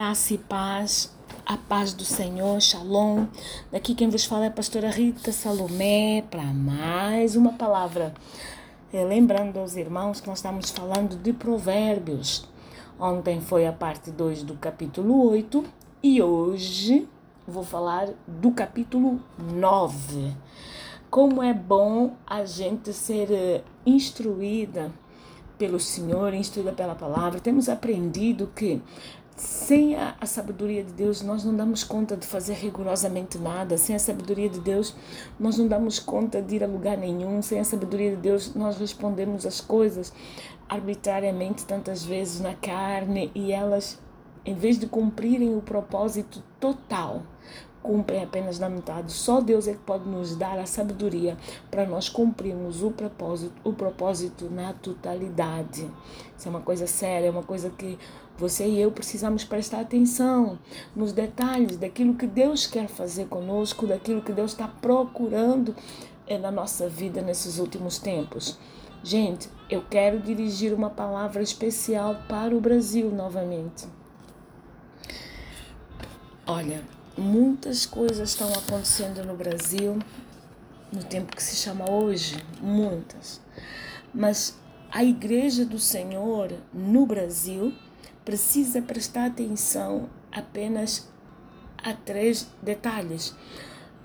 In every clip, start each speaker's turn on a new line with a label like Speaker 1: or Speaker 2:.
Speaker 1: Graça e paz, a paz do Senhor, Shalom. Daqui quem vos fala é a pastora Rita Salomé para mais uma palavra. É, lembrando aos irmãos que nós estamos falando de Provérbios. Ontem foi a parte 2 do capítulo 8 e hoje vou falar do capítulo 9. Como é bom a gente ser eh, instruída pelo Senhor, instruída pela palavra. Temos aprendido que sem a, a, sabedoria de Deus, nós não damos conta de fazer rigorosamente nada. Sem a sabedoria de Deus, nós não damos conta de ir a lugar nenhum. Sem a sabedoria de Deus, nós respondemos as coisas arbitrariamente, tantas vezes na carne, e elas, em vez de cumprirem o propósito total, cumprem apenas na metade. Só Deus é que pode nos dar a sabedoria para nós cumprirmos o propósito, o propósito na totalidade. Isso é uma coisa séria, é uma coisa que você e eu precisamos prestar atenção nos detalhes daquilo que Deus quer fazer conosco, daquilo que Deus está procurando eh, na nossa vida nesses últimos tempos. Gente, eu quero dirigir uma palavra especial para o Brasil novamente. Olha, muitas coisas estão acontecendo no Brasil no tempo que se chama hoje, muitas. Mas a Igreja do Senhor no Brasil precisa prestar atenção apenas a três detalhes.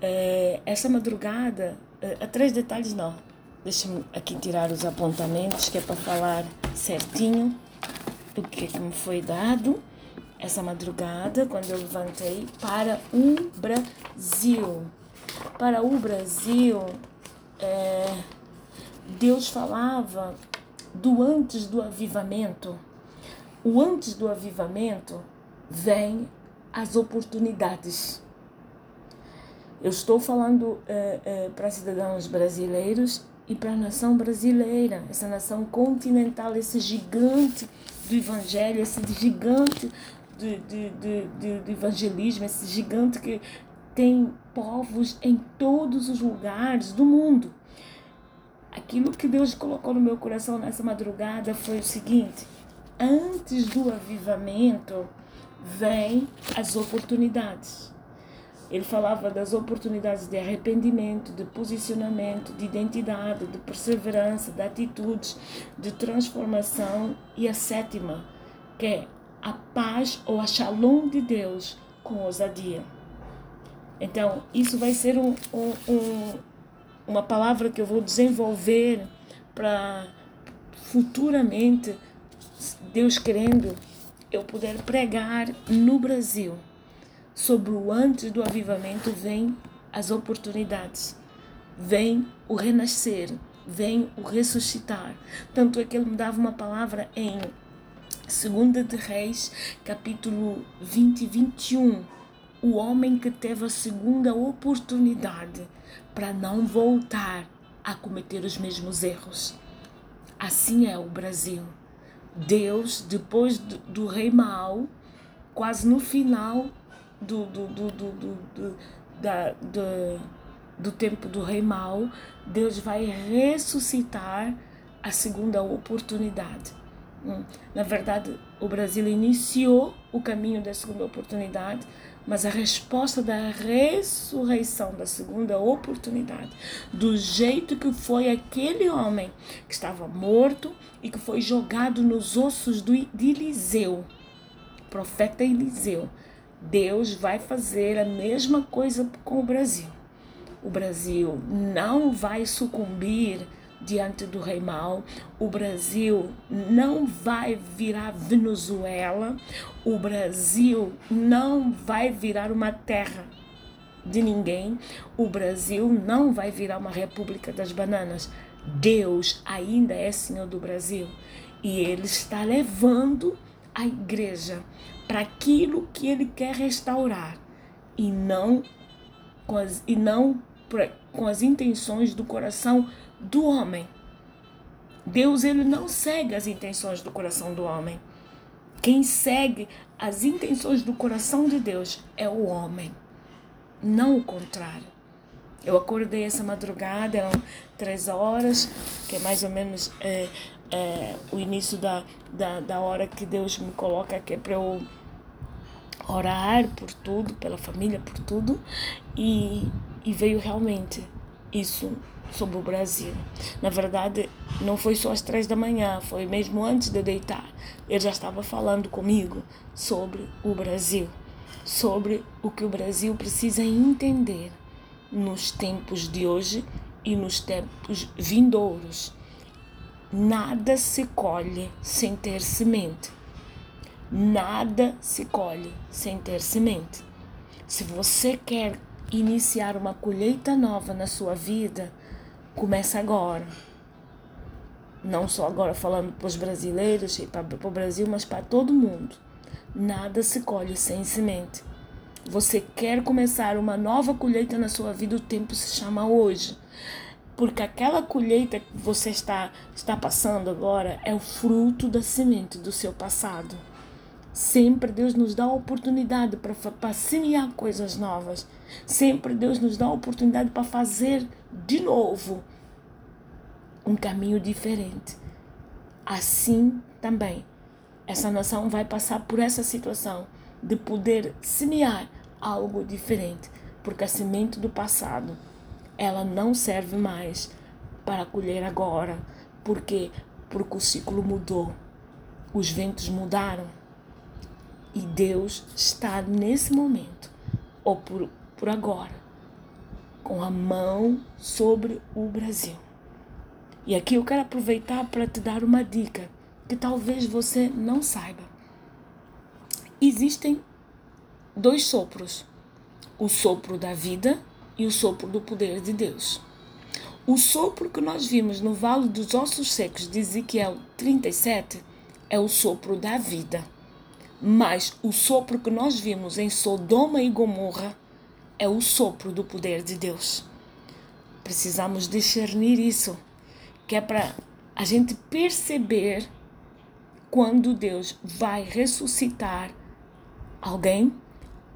Speaker 1: É, essa madrugada, é, a três detalhes não. Deixa-me aqui tirar os apontamentos que é para falar certinho o que, que me foi dado essa madrugada, quando eu levantei, para o Brasil. Para o Brasil, é, Deus falava do antes do avivamento. O antes do avivamento vem as oportunidades. Eu estou falando é, é, para cidadãos brasileiros e para a nação brasileira, essa nação continental, esse gigante do evangelho, esse gigante de, de, de, de evangelismo, esse gigante que tem povos em todos os lugares do mundo. Aquilo que Deus colocou no meu coração nessa madrugada foi o seguinte: antes do avivamento, vem as oportunidades. Ele falava das oportunidades de arrependimento, de posicionamento, de identidade, de perseverança, de atitudes, de transformação. E a sétima, que é a paz ou a shalom de Deus com ousadia. Então, isso vai ser um, um, um, uma palavra que eu vou desenvolver para futuramente, Deus querendo, eu poder pregar no Brasil. Sobre o antes do avivamento vem as oportunidades, vem o renascer, vem o ressuscitar. Tanto é que ele me dava uma palavra em Segunda de Reis, capítulo 20 e 21. O homem que teve a segunda oportunidade para não voltar a cometer os mesmos erros. Assim é o Brasil. Deus, depois do, do rei Mao, quase no final do, do, do, do, do, do, da, do, do tempo do rei Mao, Deus vai ressuscitar a segunda oportunidade Hum. Na verdade, o Brasil iniciou o caminho da segunda oportunidade, mas a resposta da ressurreição da segunda oportunidade, do jeito que foi aquele homem que estava morto e que foi jogado nos ossos do, de Eliseu, profeta Eliseu, Deus vai fazer a mesma coisa com o Brasil. O Brasil não vai sucumbir diante do rei mal. O Brasil não vai virar Venezuela. O Brasil não vai virar uma terra de ninguém. O Brasil não vai virar uma república das bananas. Deus ainda é Senhor do Brasil e Ele está levando a igreja para aquilo que Ele quer restaurar e não com as, e não com as intenções do coração do homem. Deus ele não segue as intenções do coração do homem. Quem segue as intenções do coração de Deus é o homem, não o contrário. Eu acordei essa madrugada, eram três horas, que é mais ou menos é, é, o início da, da, da hora que Deus me coloca aqui para eu orar por tudo, pela família, por tudo, e, e veio realmente isso sobre o Brasil. Na verdade, não foi só às três da manhã, foi mesmo antes de deitar. Ele já estava falando comigo sobre o Brasil, sobre o que o Brasil precisa entender nos tempos de hoje e nos tempos vindouros. Nada se colhe sem ter semente. Nada se colhe sem ter semente. Se você quer iniciar uma colheita nova na sua vida, começa agora. Não só agora falando para os brasileiros e para, o Brasil, mas para todo mundo. Nada se colhe sem semente. Você quer começar uma nova colheita na sua vida, o tempo se chama hoje. Porque aquela colheita que você está, está passando agora é o fruto da semente do seu passado. Sempre Deus nos dá a oportunidade para semear coisas novas. Sempre Deus nos dá a oportunidade para fazer de novo um caminho diferente. Assim também, essa nação vai passar por essa situação de poder semear algo diferente, porque a semente do passado ela não serve mais para colher agora, porque porque o ciclo mudou, os ventos mudaram e Deus está nesse momento, ou por, por agora, com a mão sobre o Brasil. E aqui eu quero aproveitar para te dar uma dica que talvez você não saiba. Existem dois sopros: o sopro da vida e o sopro do poder de Deus. O sopro que nós vimos no Vale dos Ossos Secos de Ezequiel 37 é o sopro da vida. Mas o sopro que nós vimos em Sodoma e Gomorra é o sopro do poder de Deus. Precisamos discernir isso, que é para a gente perceber quando Deus vai ressuscitar alguém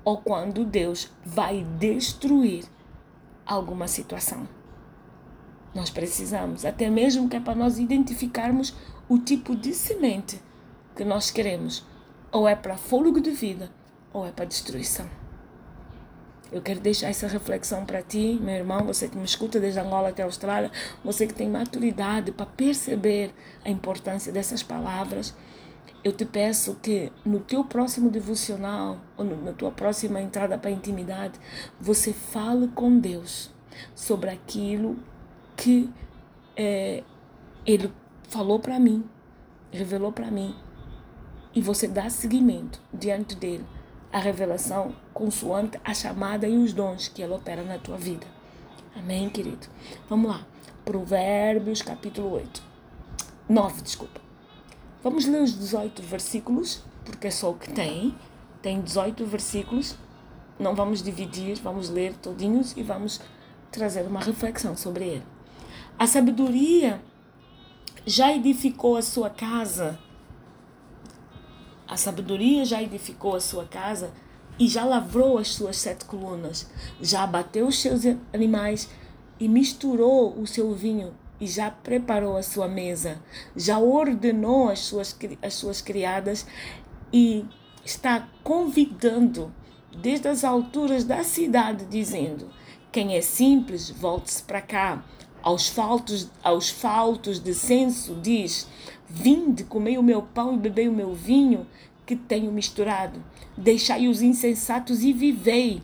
Speaker 1: ou quando Deus vai destruir alguma situação. Nós precisamos, até mesmo que é para nós identificarmos o tipo de semente que nós queremos ou é para fôlego de vida, ou é para destruição. Eu quero deixar essa reflexão para ti, meu irmão, você que me escuta desde Angola até a Austrália, você que tem maturidade para perceber a importância dessas palavras. Eu te peço que no teu próximo devocional, ou na tua próxima entrada para a intimidade, você fale com Deus sobre aquilo que é, Ele falou para mim, revelou para mim e você dá seguimento diante dele à revelação consoante a chamada e os dons que ele opera na tua vida. Amém, querido? Vamos lá. Provérbios capítulo 8. 9, desculpa. Vamos ler os 18 versículos, porque é só o que tem. Tem 18 versículos. Não vamos dividir, vamos ler todinhos e vamos trazer uma reflexão sobre ele. A sabedoria já edificou a sua casa a sabedoria já edificou a sua casa e já lavrou as suas sete colunas, já abateu os seus animais e misturou o seu vinho e já preparou a sua mesa, já ordenou as suas, as suas criadas e está convidando desde as alturas da cidade, dizendo: quem é simples, volte-se para cá. Aos faltos, aos faltos de senso, diz: Vinde, comei o meu pão e bebei o meu vinho, que tenho misturado. Deixai os insensatos e vivei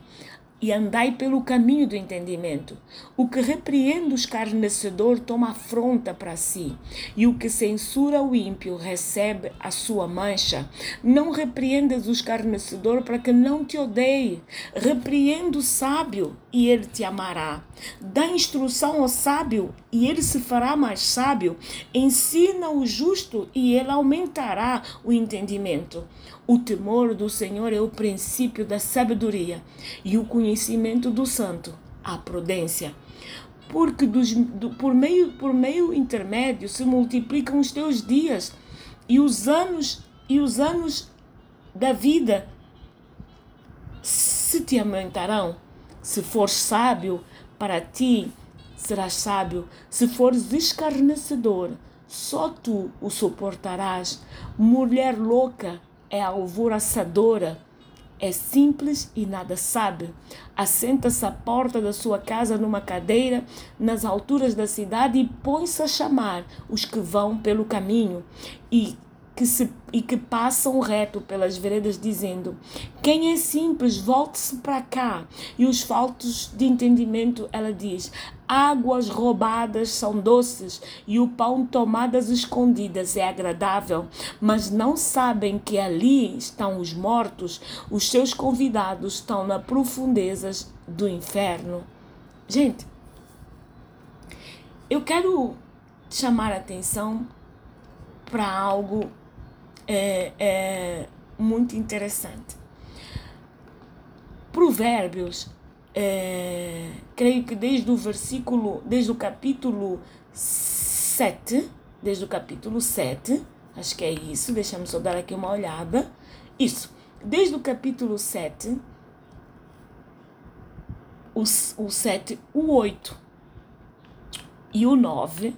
Speaker 1: e andai pelo caminho do entendimento. O que repreende o escarnecedor toma afronta para si, e o que censura o ímpio recebe a sua mancha. Não repreendas o escarnecedor para que não te odeie. Repreenda o sábio e ele te amará. Dá instrução ao sábio e ele se fará mais sábio. Ensina o justo e ele aumentará o entendimento. O temor do Senhor é o princípio da sabedoria e o conhecimento do santo, a prudência. Porque dos, do, por, meio, por meio intermédio se multiplicam os teus dias e os anos e os anos da vida se te aumentarão. Se fores sábio, para ti serás sábio. Se fores escarnecedor, só tu o suportarás. Mulher louca, é alvoraçadora é simples e nada sabe. Assenta-se à porta da sua casa numa cadeira, nas alturas da cidade, e põe-se a chamar os que vão pelo caminho. E que, se, e que passam reto pelas veredas, dizendo: Quem é simples, volte-se para cá. E os faltos de entendimento, ela diz: Águas roubadas são doces, e o pão tomadas escondidas é agradável, mas não sabem que ali estão os mortos, os seus convidados estão nas profundezas do inferno. Gente, eu quero chamar a atenção para algo é, é muito interessante. Provérbios, é, creio que desde o versículo, desde o capítulo 7, desde o capítulo 7, acho que é isso, deixa-me só dar aqui uma olhada. Isso, desde o capítulo 7, o, o 7, o 8 e o 9,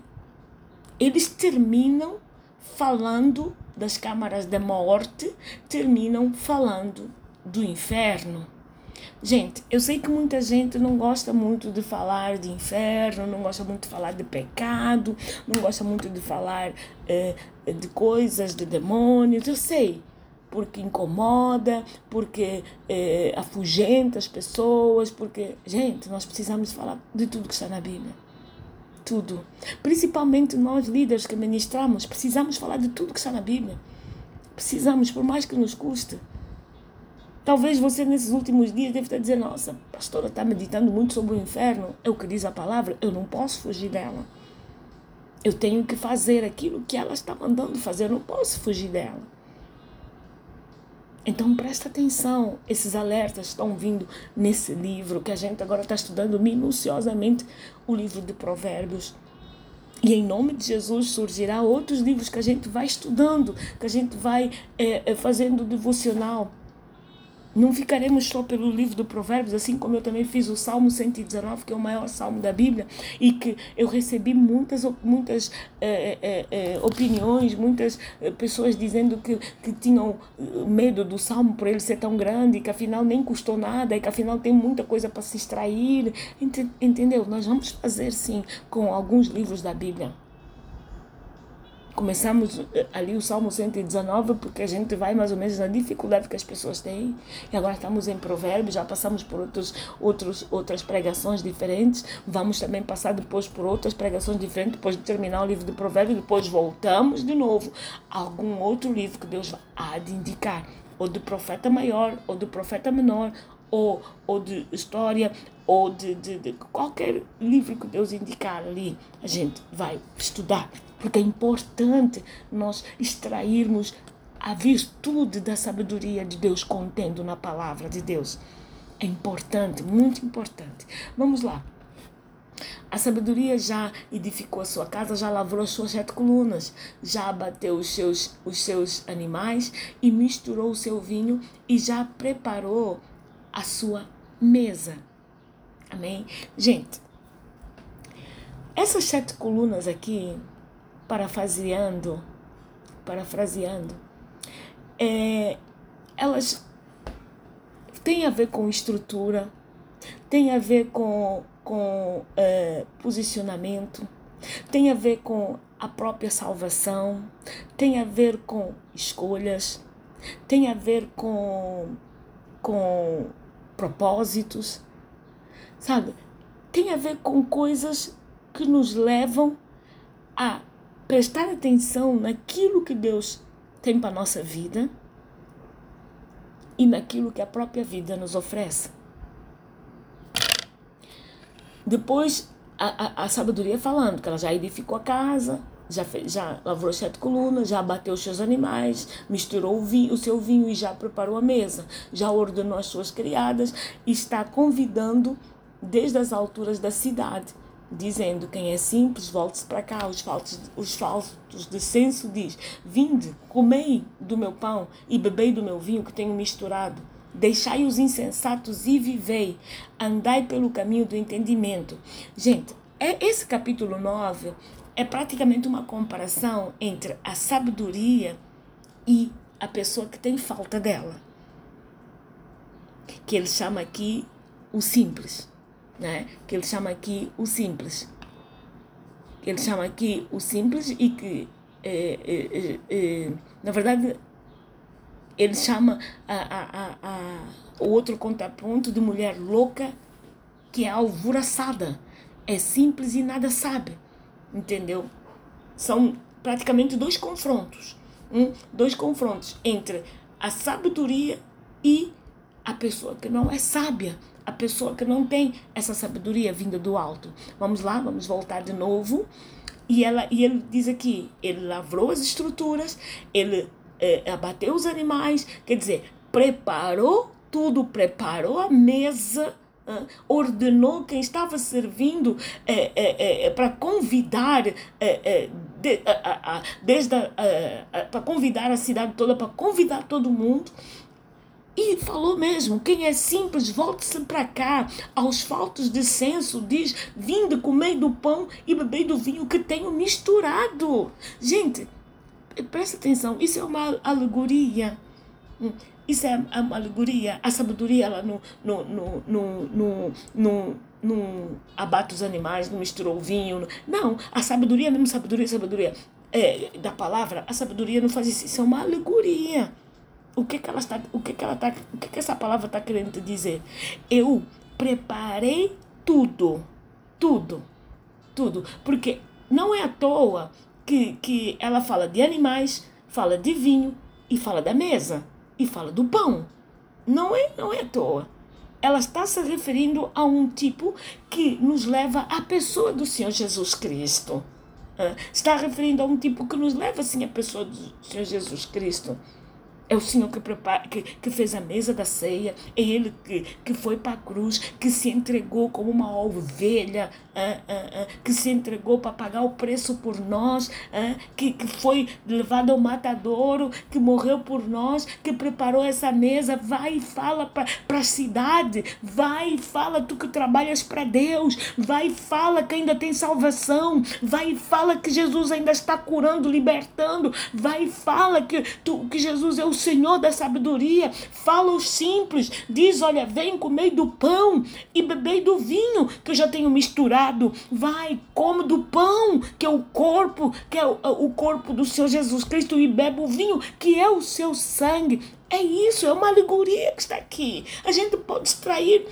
Speaker 1: eles terminam falando das câmaras da morte, terminam falando do inferno. Gente, eu sei que muita gente não gosta muito de falar de inferno, não gosta muito de falar de pecado, não gosta muito de falar eh, de coisas, de demônios, eu sei. Porque incomoda, porque eh, afugenta as pessoas, porque. Gente, nós precisamos falar de tudo que está na Bíblia tudo. Principalmente nós líderes que ministramos, precisamos falar de tudo que está na Bíblia. Precisamos, por mais que nos custe. Talvez você nesses últimos dias deve estar dizendo, nossa, a pastora está meditando muito sobre o inferno. É o que diz a palavra, eu não posso fugir dela. Eu tenho que fazer aquilo que ela está mandando fazer, eu não posso fugir dela. Então presta atenção, esses alertas estão vindo nesse livro que a gente agora está estudando minuciosamente o livro de Provérbios. E em nome de Jesus surgirá outros livros que a gente vai estudando, que a gente vai é, fazendo devocional. Não ficaremos só pelo livro do Provérbios, assim como eu também fiz o Salmo 119, que é o maior salmo da Bíblia, e que eu recebi muitas, muitas é, é, é, opiniões, muitas pessoas dizendo que, que tinham medo do salmo por ele ser tão grande, que afinal nem custou nada, e que afinal tem muita coisa para se extrair. Entendeu? Nós vamos fazer sim com alguns livros da Bíblia. Começamos eh, ali o Salmo 119, porque a gente vai mais ou menos na dificuldade que as pessoas têm. E agora estamos em Provérbios, já passamos por outros, outros, outras pregações diferentes. Vamos também passar depois por outras pregações diferentes, depois de terminar o livro de Provérbios. Depois voltamos de novo a algum outro livro que Deus há de indicar. Ou do profeta maior, ou do profeta menor, ou, ou de história, ou de, de, de qualquer livro que Deus indicar ali. A gente vai estudar porque é importante nós extrairmos a virtude da sabedoria de Deus contendo na palavra de Deus. É importante, muito importante. Vamos lá. A sabedoria já edificou a sua casa, já lavrou as suas sete colunas, já abateu os seus, os seus animais e misturou o seu vinho e já preparou a sua mesa. Amém? Gente, essas sete colunas aqui parafraseando, parafraseando, é, elas têm a ver com estrutura, têm a ver com, com é, posicionamento, tem a ver com a própria salvação, tem a ver com escolhas, tem a ver com, com propósitos, sabe? Tem a ver com coisas que nos levam a prestar atenção naquilo que Deus tem para a nossa vida e naquilo que a própria vida nos oferece. Depois, a, a, a sabedoria falando que ela já edificou a casa, já, fez, já lavrou sete colunas, já abateu os seus animais, misturou o, vinho, o seu vinho e já preparou a mesa, já ordenou as suas criadas e está convidando desde as alturas da cidade dizendo quem é simples, volte-se para cá. Os faltos, os faltos de senso diz: Vinde, comei do meu pão e bebei do meu vinho que tenho misturado. Deixai os insensatos e vivei. Andai pelo caminho do entendimento. Gente, é esse capítulo 9 é praticamente uma comparação entre a sabedoria e a pessoa que tem falta dela. que ele chama aqui o simples, né? Que ele chama aqui o simples. Ele chama aqui o simples e que, é, é, é, na verdade, ele chama a, a, a, o outro contraponto de mulher louca, que é alvoroçada. É simples e nada sabe. Entendeu? São praticamente dois confrontos. Um, dois confrontos entre a sabedoria e a pessoa que não é sábia, a pessoa que não tem essa sabedoria vinda do alto. Vamos lá, vamos voltar de novo. E, ela, e ele diz aqui: ele lavrou as estruturas, ele é, abateu os animais, quer dizer, preparou tudo, preparou a mesa ordenou quem estava servindo é, é, é, para convidar de, a, a, desde para convidar a cidade toda, para convidar todo mundo. E falou mesmo: quem é simples, volte-se para cá. Aos faltos de senso, diz: vinde, comei do pão e bebei do vinho que tenho misturado. Gente, presta atenção, isso é uma alegoria. Hum. Isso é uma alegoria. A sabedoria ela não, não, não, não, não, não, abate os animais, não misturou o vinho. Não, a sabedoria, mesmo sabedoria, sabedoria é, da palavra, a sabedoria não faz isso. Isso é uma alegoria. O que, que ela está, o que, que ela está, o que, que essa palavra está querendo te dizer? Eu preparei tudo, tudo, tudo, porque não é à toa que, que ela fala de animais, fala de vinho e fala da mesa e fala do pão. Não é, não é à toa. Ela está se referindo a um tipo que nos leva à pessoa do Senhor Jesus Cristo. Está referindo a um tipo que nos leva assim à pessoa do Senhor Jesus Cristo. É o Senhor que, prepara, que, que fez a mesa da ceia. É Ele que, que foi para a cruz, que se entregou como uma ovelha, que se entregou para pagar o preço por nós, que, que foi levado ao matadouro, que morreu por nós, que preparou essa mesa. Vai e fala para a cidade. Vai e fala tu que trabalhas para Deus. Vai e fala que ainda tem salvação. Vai e fala que Jesus ainda está curando, libertando. Vai e fala que, tu, que Jesus é o Senhor da sabedoria, fala os simples, diz: Olha, vem comer do pão e beber do vinho que eu já tenho misturado. Vai, come do pão, que é o corpo, que é o, o corpo do Senhor Jesus Cristo, e bebe o vinho, que é o seu sangue. É isso, é uma alegoria que está aqui. A gente pode extrair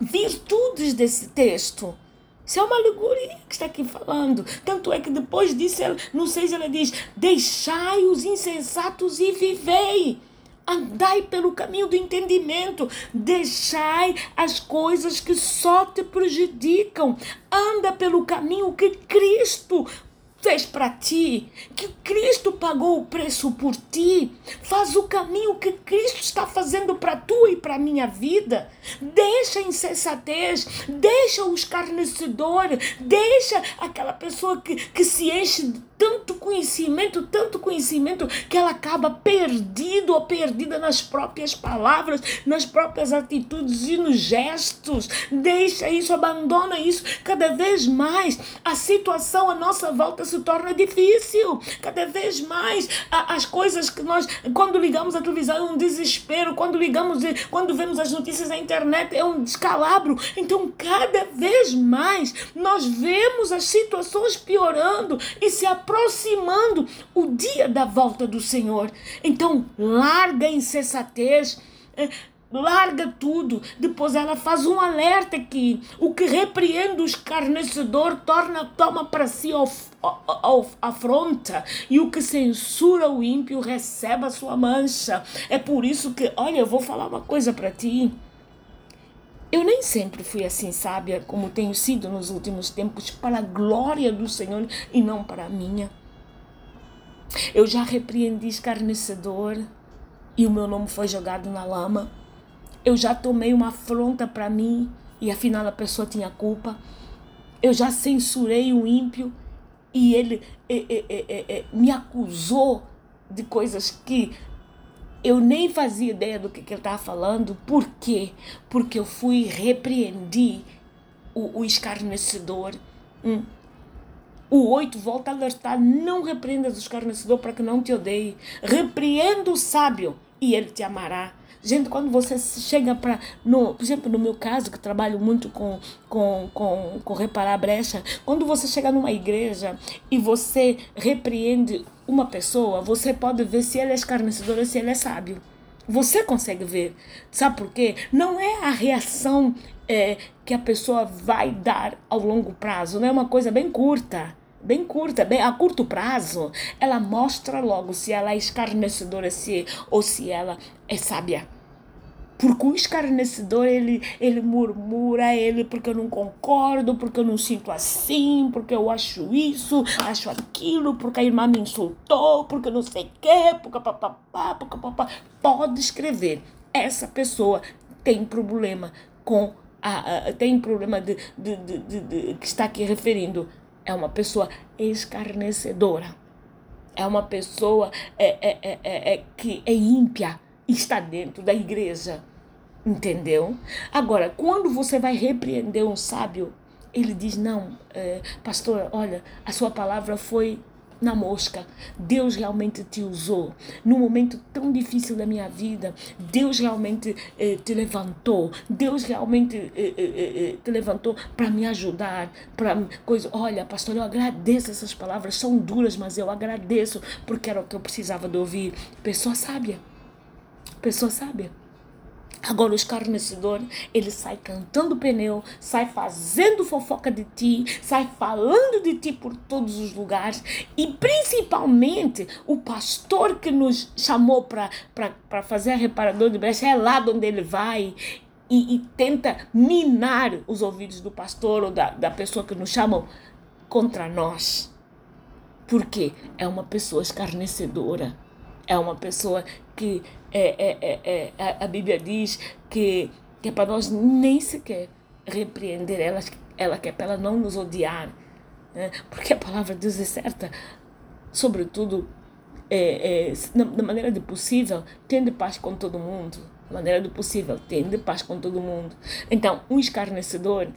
Speaker 1: virtudes desse texto. Isso é uma alegoria que está aqui falando. Tanto é que depois disso, ela, no 6 ela diz: Deixai os insensatos e vivei. Andai pelo caminho do entendimento. Deixai as coisas que só te prejudicam. Anda pelo caminho que Cristo fez para ti, que Cristo pagou o preço por ti. Faz o caminho que Cristo está fazendo para tu e para minha vida. Deixa a insensatez, deixa o escarnecedor, deixa aquela pessoa que, que se enche tanto conhecimento, tanto conhecimento, que ela acaba perdido ou perdida nas próprias palavras, nas próprias atitudes e nos gestos. Deixa isso, abandona isso. Cada vez mais a situação à nossa volta se torna difícil. Cada vez mais a, as coisas que nós, quando ligamos a televisão, é um desespero. Quando ligamos, quando vemos as notícias na internet, é um descalabro. Então, cada vez mais nós vemos as situações piorando e se aproximando o dia da volta do Senhor. Então, larga a insensatez. Eh, larga tudo. Depois ela faz um alerta que o que repreende o escarnecedor torna, toma para si a afronta e o que censura o ímpio recebe a sua mancha. É por isso que, olha, eu vou falar uma coisa para ti. Eu nem sempre fui assim sábia como tenho sido nos últimos tempos, para a glória do Senhor e não para a minha. Eu já repreendi escarnecedor e o meu nome foi jogado na lama. Eu já tomei uma afronta para mim e afinal a pessoa tinha culpa. Eu já censurei o ímpio e ele me acusou de coisas que eu nem fazia ideia do que, que ele estava falando. Por quê? Porque eu fui repreendi o, o escarnecedor. Hum. O 8 volta a alertar: não repreendas o escarnecedor para que não te odeie. Repreenda o sábio e ele te amará. Gente, quando você chega para. Por exemplo, no meu caso, que trabalho muito com, com, com, com reparar brecha, quando você chega numa igreja e você repreende uma pessoa, você pode ver se ela é escarnecedora se ele é sábio. Você consegue ver. Sabe por quê? Não é a reação é, que a pessoa vai dar ao longo prazo, não é uma coisa bem curta bem curta, bem a curto prazo, ela mostra logo se ela é escarnecedora se, ou se ela é sábia. Porque o escarnecedor, ele, ele murmura, ele, porque eu não concordo, porque eu não sinto assim, porque eu acho isso, acho aquilo, porque a irmã me insultou, porque não sei o quê, porque papapá, porque papapá. Pode escrever. Essa pessoa tem problema com a, a tem problema de, de, de, de, de que está aqui referindo. É uma pessoa escarnecedora. É uma pessoa é, é, é, é, é que é ímpia está dentro da igreja. Entendeu? Agora, quando você vai repreender um sábio, ele diz: Não, é, pastor, olha, a sua palavra foi na mosca. Deus realmente te usou. Num momento tão difícil da minha vida, Deus realmente eh, te levantou. Deus realmente eh, eh te levantou para me ajudar. Para coisa. Olha, pastor, eu agradeço essas palavras. São duras, mas eu agradeço porque era o que eu precisava de ouvir. Pessoa sábia pessoa sábia. Agora o escarnecedor, ele sai cantando pneu, sai fazendo fofoca de ti, sai falando de ti por todos os lugares e principalmente o pastor que nos chamou para fazer a reparador de brecha é lá onde ele vai e, e, tenta minar os ouvidos do pastor ou da, da pessoa que nos chamam contra nós. Porque é uma pessoa escarnecedora, é uma pessoa que é, é, é, é, a Bíblia diz que, que é para nós nem sequer repreender ela, ela quer para ela não nos odiar, né? porque a palavra de Deus é certa, sobretudo é, é, na, na, maneira do possível, tende paz com todo mundo, na maneira do possível, tende paz com todo mundo. Então, um escarnecedor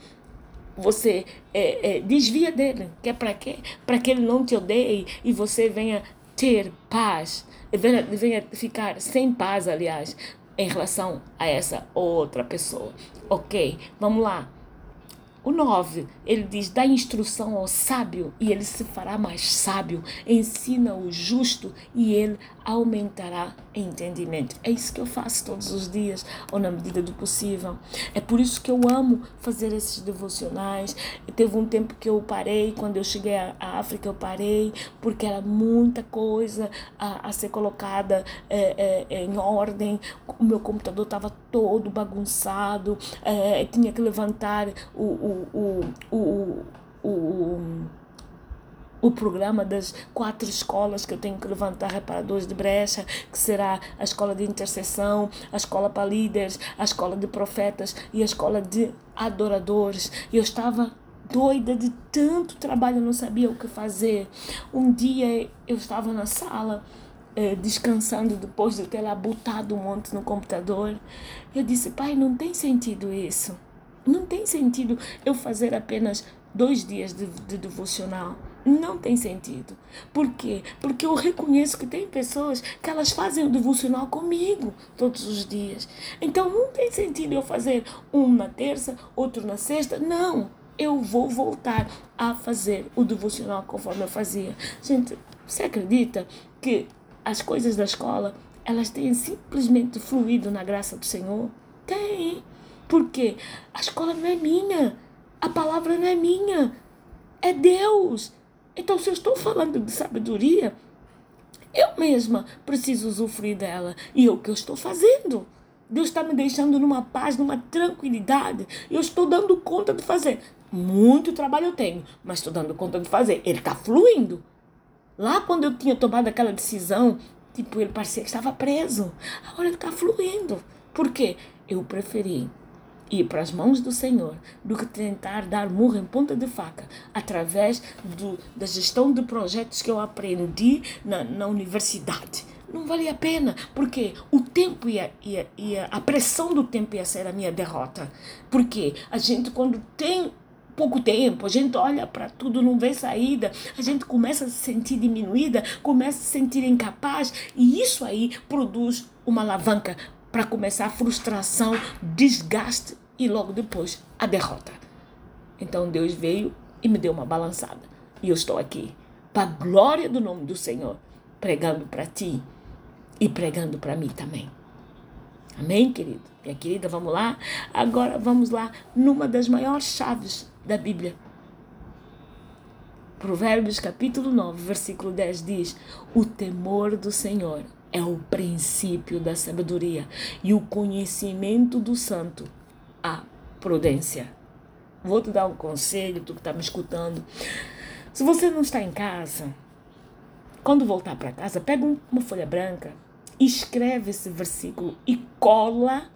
Speaker 1: você é, é, desvia dele. Que é para quê? Para que ele não te odeie e você venha ter paz, venha, ficar sem paz, aliás, em relação a essa outra pessoa. Ok, vamos lá. O 9, ele diz: dá instrução ao sábio e ele se fará mais sábio. Ensina o justo e ele aumentará entendimento. É isso que eu faço todos os dias, ou na medida do possível. É por isso que eu amo fazer esses devocionais. Teve um tempo que eu parei, quando eu cheguei à África, eu parei, porque era muita coisa a, a ser colocada é, é, em ordem. O meu computador estava todo bagunçado, é, tinha que levantar o, o, o, o, o, o o programa das quatro escolas que eu tenho que levantar reparadores de brecha, que será a escola de intercessão, a escola para líderes, a escola de profetas e a escola de adoradores. Eu estava doida de tanto trabalho, não sabia o que fazer. Um dia eu estava na sala eh, descansando depois de ter lá botado um monte no computador. Eu disse, pai, não tem sentido isso. Não tem sentido eu fazer apenas dois dias de, de devocional não tem sentido. Por quê? Porque eu reconheço que tem pessoas que elas fazem o devocional comigo todos os dias. Então não tem sentido eu fazer um na terça, outro na sexta. Não. Eu vou voltar a fazer o devocional conforme eu fazia. Gente, você acredita que as coisas da escola elas têm simplesmente fluído na graça do Senhor? Tem. Porque a escola não é minha. A palavra não é minha. É Deus. Então, se eu estou falando de sabedoria, eu mesma preciso usufruir dela. E é o que eu estou fazendo. Deus está me deixando numa paz, numa tranquilidade. Eu estou dando conta de fazer. Muito trabalho eu tenho, mas estou dando conta de fazer. Ele está fluindo. Lá quando eu tinha tomado aquela decisão, tipo, ele parecia que estava preso. Agora ele está fluindo. Por quê? Eu preferi ir para as mãos do Senhor do que tentar dar murro em ponta de faca através do, da gestão de projetos que eu aprendi na, na universidade. Não valia a pena, porque o tempo ia, ia, ia, a pressão do tempo ia ser a minha derrota. Porque a gente, quando tem pouco tempo, a gente olha para tudo, não vê saída, a gente começa a se sentir diminuída, começa a se sentir incapaz, e isso aí produz uma alavanca para começar a frustração, desgaste e logo depois a derrota. Então Deus veio e me deu uma balançada. E eu estou aqui, para a glória do nome do Senhor, pregando para ti e pregando para mim também. Amém, querido? Minha querida, vamos lá? Agora vamos lá numa das maiores chaves da Bíblia. Provérbios capítulo 9, versículo 10 diz: O temor do Senhor é o princípio da sabedoria e o conhecimento do santo, a prudência. Vou te dar um conselho, tu que está me escutando. Se você não está em casa, quando voltar para casa, pega uma folha branca, escreve esse versículo e cola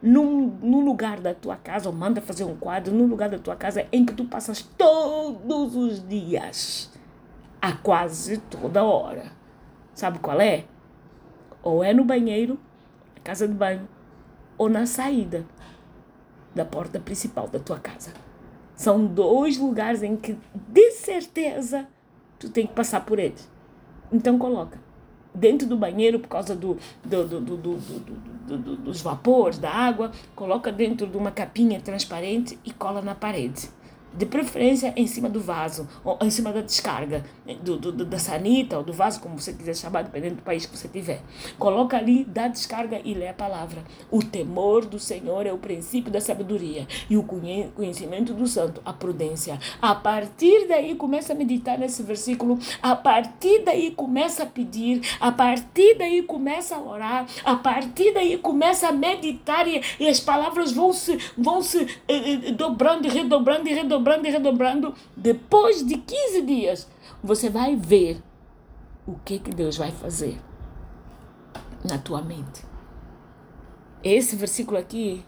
Speaker 1: num lugar da tua casa, ou manda fazer um quadro num lugar da tua casa em que tu passas todos os dias, a quase toda hora. Sabe qual é? Ou é no banheiro, casa de banho, ou na saída da porta principal da tua casa. São dois lugares em que, de certeza, tu tem que passar por eles. Então coloca dentro do banheiro por causa do, do, do, do, do, do, do dos vapores, da água, coloca dentro de uma capinha transparente e cola na parede de preferência em cima do vaso, ou em cima da descarga, do, do, da sanita ou do vaso, como você quiser chamar, dependendo do país que você tiver. Coloca ali, dá descarga e lê a palavra. O temor do Senhor é o princípio da sabedoria e o conhecimento do santo, a prudência. A partir daí, começa a meditar nesse versículo, a partir daí, começa a pedir, a partir daí, começa a orar, a partir daí, começa a meditar e, e as palavras vão se, vão se eh, eh dobrando e redobrando e redobrando redobrando e redobrando. Depois de 15 dias, você vai ver o que, que Deus vai fazer na tua mente. Esse versículo aqui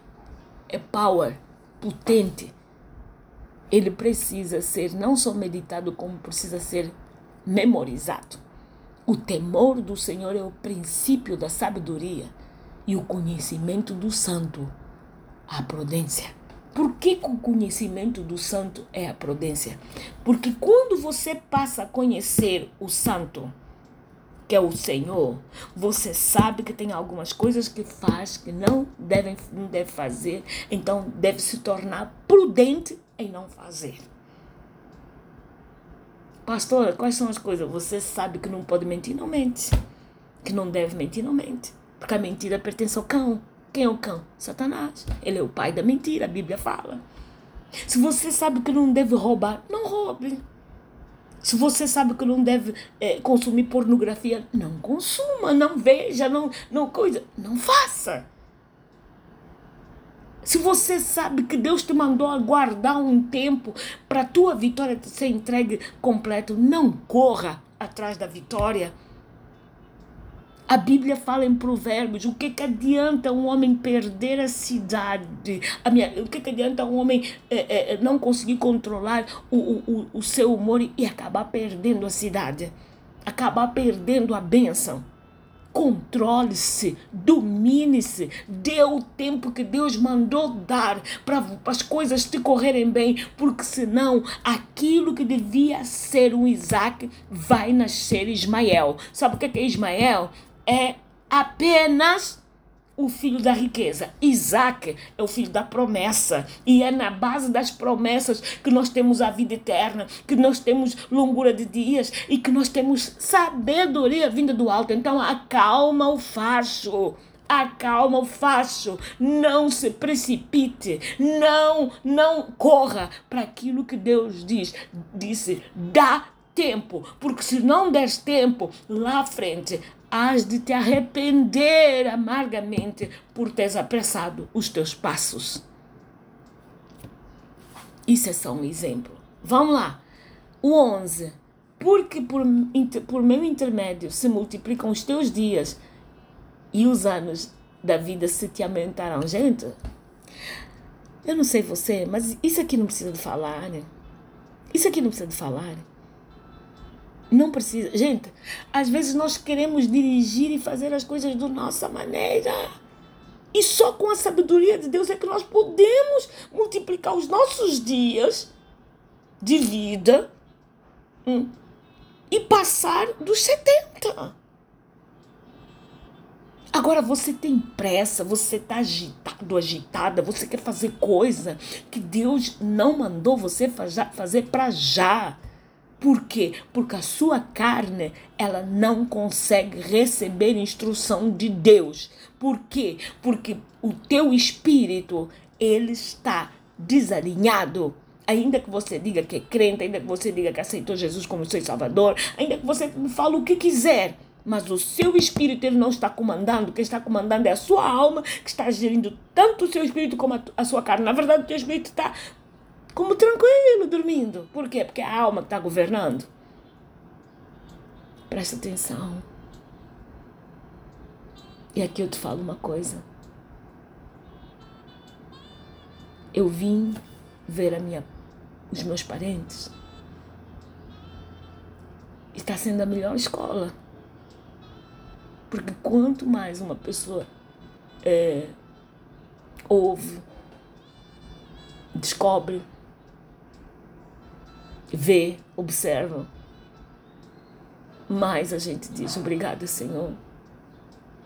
Speaker 1: é power, potente. Ele precisa ser não só meditado, como precisa ser memorizado. O temor do Senhor é o princípio da sabedoria e o conhecimento do santo, a prudência. Por que o conhecimento do santo é a prudência? Porque quando você passa a conhecer o santo, que é o Senhor, você sabe que tem algumas coisas que faz que não deve, não deve fazer, então deve se tornar prudente em não fazer. Pastor, quais são as coisas? Você sabe que não pode mentir, não mente. Que não deve mentir, não mente. Porque a mentira pertence ao cão. Quem é o cão? Satanás. Ele é o pai da mentira, a Bíblia fala. Se você sabe que não deve roubar, não roube. Se você sabe que não deve é, consumir pornografia, não consuma, não veja, não, não coisa, não faça. Se você sabe que Deus te mandou aguardar um tempo para a tua vitória ser entregue completo, não corra atrás da vitória. A Bíblia fala em provérbios, o que, que adianta um homem perder a cidade? A minha, o que, que adianta um homem é, é, não conseguir controlar o, o, o seu humor e acabar perdendo a cidade? Acabar perdendo a bênção? Controle-se, domine-se, dê o tempo que Deus mandou dar para as coisas te correrem bem, porque senão aquilo que devia ser um Isaac vai nascer Ismael. Sabe o que é Ismael? É apenas o filho da riqueza. Isaac é o filho da promessa. E é na base das promessas que nós temos a vida eterna, que nós temos longura de dias e que nós temos sabedoria vinda do alto. Então acalma o facho. Acalma o facho, não se precipite, não, não corra para aquilo que Deus diz. Disse, dá tempo, porque se não deres tempo, lá à frente has de te arrepender amargamente por teres apressado os teus passos. Isso é só um exemplo. Vamos lá. O 11. Porque por, por meu intermédio se multiplicam os teus dias e os anos da vida se te aumentarão. Gente, eu não sei você, mas isso aqui não precisa de falar. Né? Isso aqui não precisa de falar. Não precisa. Gente, às vezes nós queremos dirigir e fazer as coisas da nossa maneira. E só com a sabedoria de Deus é que nós podemos multiplicar os nossos dias de vida hum, e passar dos 70. Agora você tem pressa, você está agitado, agitada, você quer fazer coisa que Deus não mandou você fazer para já. Por quê? Porque a sua carne, ela não consegue receber instrução de Deus. Por quê? Porque o teu espírito, ele está desalinhado. Ainda que você diga que é crente, ainda que você diga que aceitou Jesus como seu salvador, ainda que você fale o que quiser, mas o seu espírito ele não está comandando, quem está comandando é a sua alma, que está gerindo tanto o seu espírito como a, sua carne. Na verdade, o teu espírito está como tranquilo, dormindo. Por quê? Porque é a alma que está governando. Presta atenção. E aqui eu te falo uma coisa. Eu vim ver a minha, os meus parentes. Está sendo a melhor escola. Porque quanto mais uma pessoa é, ouve, descobre, vê, observa, mais a gente diz obrigada, Senhor,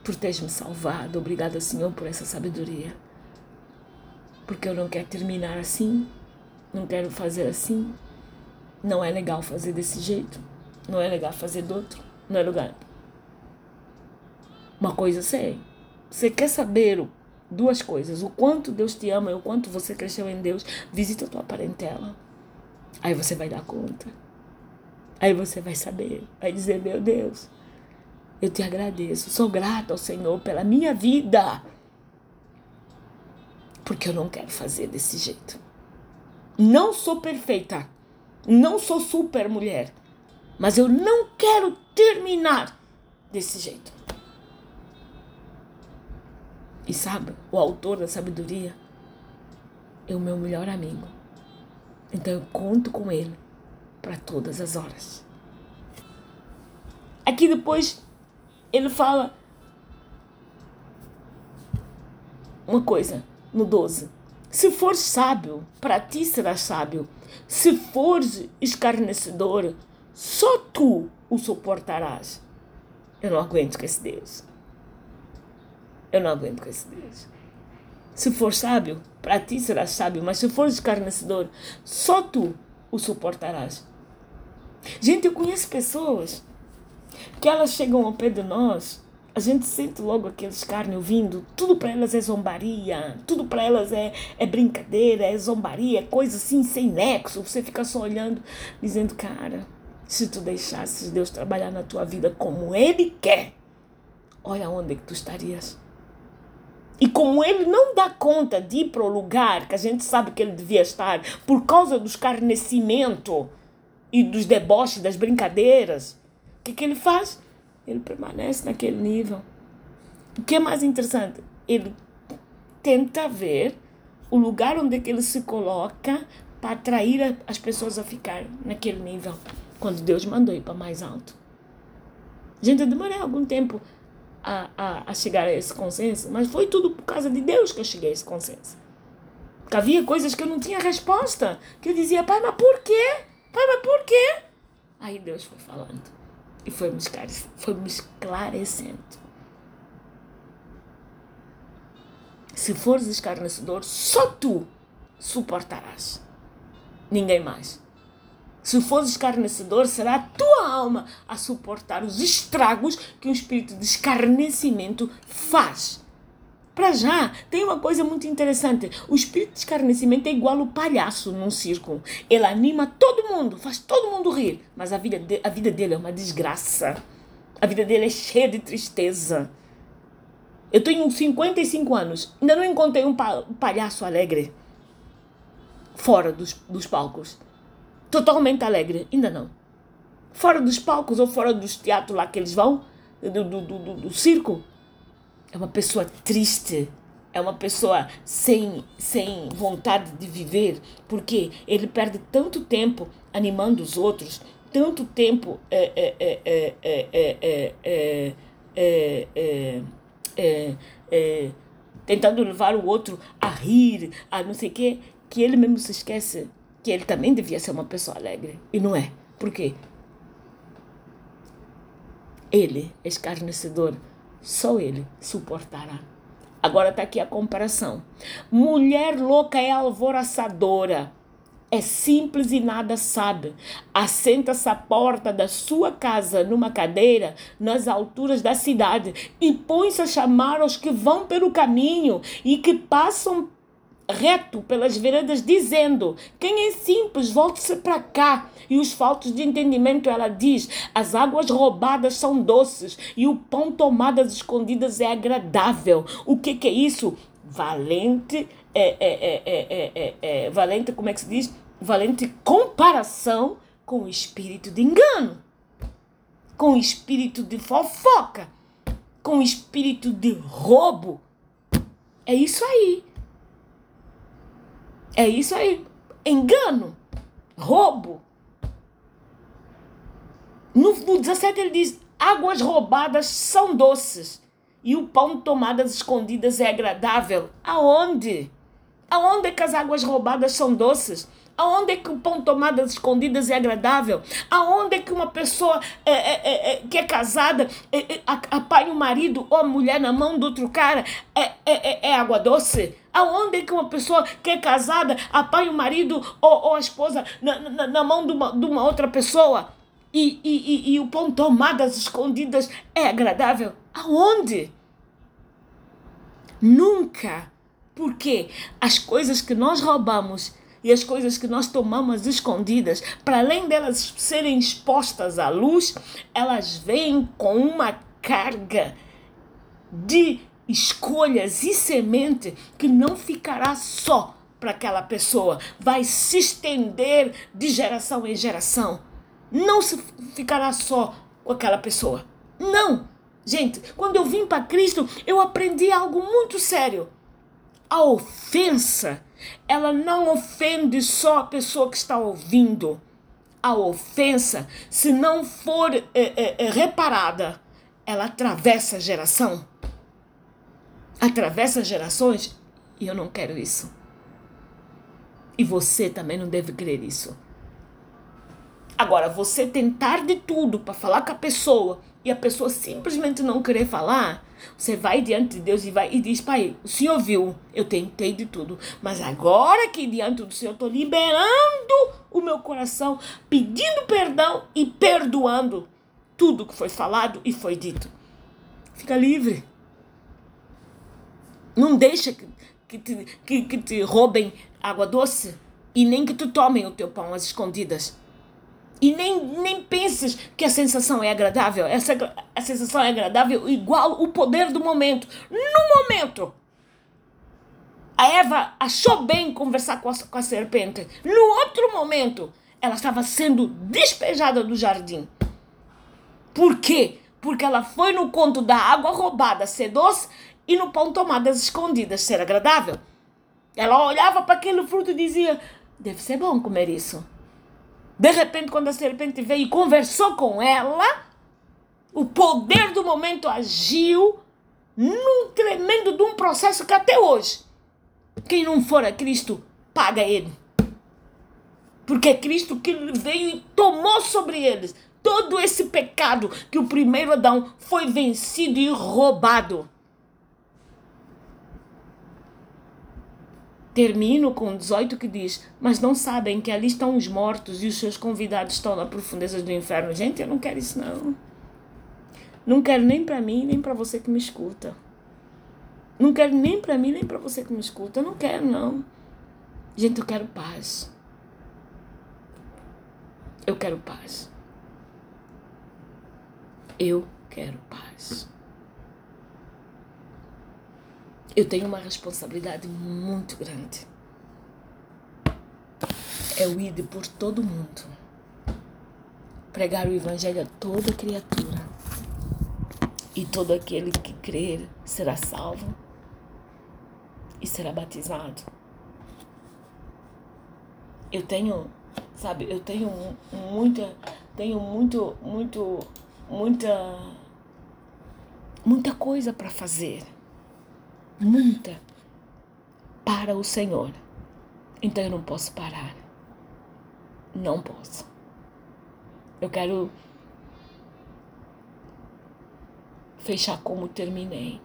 Speaker 1: por teres me salvado, obrigada, Senhor, por essa sabedoria. Porque eu não quero terminar assim, não quero fazer assim. Não é legal fazer desse jeito, não é legal fazer do outro, não é lugar. Uma coisa sei, você quer saber duas coisas, o quanto Deus te ama e o quanto você cresceu em Deus, visita a tua parentela. Aí você vai dar conta. Aí você vai saber, vai dizer: Meu Deus, eu te agradeço, sou grata ao Senhor pela minha vida. Porque eu não quero fazer desse jeito. Não sou perfeita, não sou super mulher, mas eu não quero terminar desse jeito. E sabe, o autor da sabedoria é o meu melhor amigo. Então eu conto com ele para todas as horas. Aqui depois ele fala uma coisa no 12. Se fores sábio, para ti serás sábio. Se fores escarnecedor, só tu o suportarás. Eu não aguento com esse Deus. Eu não aguento com esse Deus. Se for sábio, para ti serás sábio, mas se for escarnecedor, só tu o suportarás. Gente, eu conheço pessoas que elas chegam ao pé de nós, a gente sente logo aquele escárnio vindo, tudo para elas é zombaria, tudo para elas é, é brincadeira, é zombaria, é coisa assim sem nexo. Você fica só olhando, dizendo, cara, se tu deixasses Deus trabalhar na tua vida como Ele quer, olha onde é que tu estarias. E como ele não dá conta de ir para o lugar que a gente sabe que ele devia estar por causa do escarnecimento e dos deboches, das brincadeiras, o que, que ele faz? Ele permanece naquele nível. O que é mais interessante? Ele tenta ver o lugar onde é que ele se coloca para atrair as pessoas a ficar naquele nível, quando Deus mandou ir para mais alto. Gente, eu demorei algum tempo a, a, a chegar a esse consenso, mas foi tudo por causa de Deus que eu cheguei a esse consenso. Porque havia coisas que eu não tinha resposta, que eu dizia, pai, mas por quê? Pai, mas por quê? Aí Deus foi falando e foi me, foi me esclarecendo. Se fores escarnecedor, só tu suportarás. Ninguém mais. Se fores escarnecedor, será a tua alma a suportar os estragos que o espírito de escarnecimento faz. Para já, tem uma coisa muito interessante. O espírito de escarnecimento é igual o palhaço num circo. Ele anima todo mundo, faz todo mundo rir. Mas a vida, de, a vida dele é uma desgraça. A vida dele é cheia de tristeza. Eu tenho 55 anos, ainda não encontrei um palhaço alegre fora dos, dos palcos totalmente alegre. Ainda não. Fora dos palcos ou fora dos teatros lá que eles vão, do, do, do, do circo, é uma pessoa triste. É uma pessoa sem, sem vontade de viver, porque ele perde tanto tempo animando os outros, tanto tempo é, é, é, é, é, é tentando levar o outro a rir, a não sei o quê, que ele mesmo se esquece que ele também devia ser uma pessoa alegre. E não é. Por quê? Ele, escarnecedor, só ele suportará. Agora está aqui a comparação. Mulher louca é alvoroçadora é simples e nada sabe. Assenta-se à porta da sua casa numa cadeira nas alturas da cidade e põe-se a chamar os que vão pelo caminho e que passam reto pelas veredas, dizendo: Quem é simples, volte-se para cá. E os faltos de entendimento, ela diz: As águas roubadas são doces e o pão tomado às escondidas é agradável. O que, que é isso? Valente é, é, é, é, é, valente, como é que se diz? Valente comparação com o espírito de engano, com o espírito de fofoca, com o espírito de roubo. É isso aí. É isso aí. Engano, roubo. No, no 17 ele diz: águas roubadas são doces e o pão tomado às escondidas é agradável. Aonde? Aonde é que as águas roubadas são doces? Aonde é que o pão tomado às escondidas é agradável? Aonde é que uma pessoa é, é, é, é que é casada é, é, apanha o marido ou a mulher na mão do outro cara é, é, é água doce? Aonde é que uma pessoa que é casada apanha o marido ou, ou a esposa na, na, na mão de uma, de uma outra pessoa? E, e, e, e o pão tomado às escondidas é agradável? Aonde? Nunca. Porque as coisas que nós roubamos e as coisas que nós tomamos escondidas, para além delas serem expostas à luz, elas vêm com uma carga de escolhas e semente que não ficará só para aquela pessoa, vai se estender de geração em geração. Não se ficará só com aquela pessoa. Não! Gente, quando eu vim para Cristo, eu aprendi algo muito sério. A ofensa, ela não ofende só a pessoa que está ouvindo. A ofensa, se não for é, é, é, reparada, ela atravessa a geração. Atravessa gerações e eu não quero isso. E você também não deve querer isso. Agora, você tentar de tudo para falar com a pessoa e a pessoa simplesmente não querer falar, você vai diante de Deus e vai e diz, pai, o Senhor viu, eu tentei de tudo, mas agora que diante do Senhor estou liberando o meu coração, pedindo perdão e perdoando tudo que foi falado e foi dito. Fica livre. Não deixa que, que, te, que, que te roubem água doce e nem que tu tomem o teu pão às escondidas. E nem, nem penses que a sensação é agradável. Essa, a sensação é agradável igual o poder do momento. No momento, a Eva achou bem conversar com a, com a serpente. No outro momento, ela estava sendo despejada do jardim. Por quê? Porque ela foi no conto da água roubada ser doce e no pão tomadas escondidas ser agradável. Ela olhava para aquele fruto e dizia: Deve ser bom comer isso. De repente, quando a serpente veio e conversou com ela, o poder do momento agiu num tremendo de um processo que até hoje, quem não for a Cristo, paga ele. Porque é Cristo que veio e tomou sobre eles todo esse pecado que o primeiro Adão foi vencido e roubado. Termino com 18 que diz: Mas não sabem que ali estão os mortos e os seus convidados estão na profundeza do inferno. Gente, eu não quero isso, não. Não quero nem para mim, nem para você que me escuta. Não quero nem para mim, nem para você que me escuta. Eu não quero, não. Gente, eu quero paz. Eu quero paz. Eu quero paz eu tenho uma responsabilidade muito grande. É o ir por todo mundo. Pregar o evangelho a toda criatura. E todo aquele que crer será salvo e será batizado. Eu tenho, sabe, eu tenho muita, tenho muito, muito, muita, muita coisa para fazer muita para o Senhor. Então eu não posso parar. Não posso. Eu quero fechar como terminei.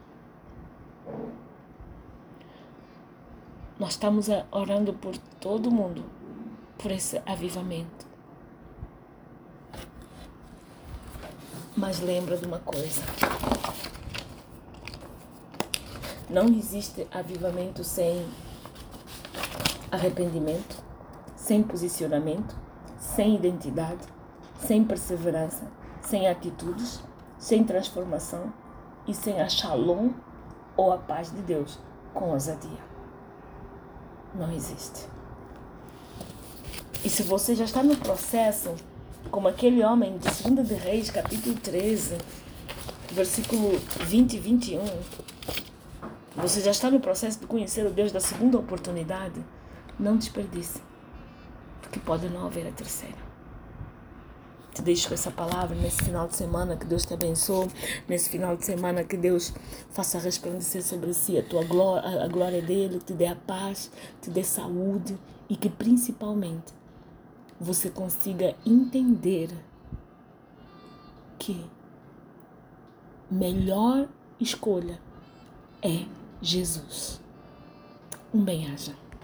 Speaker 1: Nós estamos orando por todo mundo, por esse avivamento. Mas lembra de uma coisa. Não existe avivamento sem arrependimento, sem posicionamento, sem identidade, sem perseverança, sem atitudes, sem transformação e sem a shalom ou a paz de Deus com ousadia. Não existe. E se você já está no processo, como aquele homem de 2 de Reis, capítulo 13, versículo 20 e 21, você já está no processo de conhecer o Deus da segunda oportunidade, não desperdice, porque pode não haver a terceira. Te deixo com essa palavra nesse final de semana, que Deus te abençoe, nesse final de semana que Deus faça resplandecer sobre si a tua glória, a glória dele, te dê a paz, te dê saúde e que principalmente você consiga entender que melhor escolha é Jesus. Um bem-aja.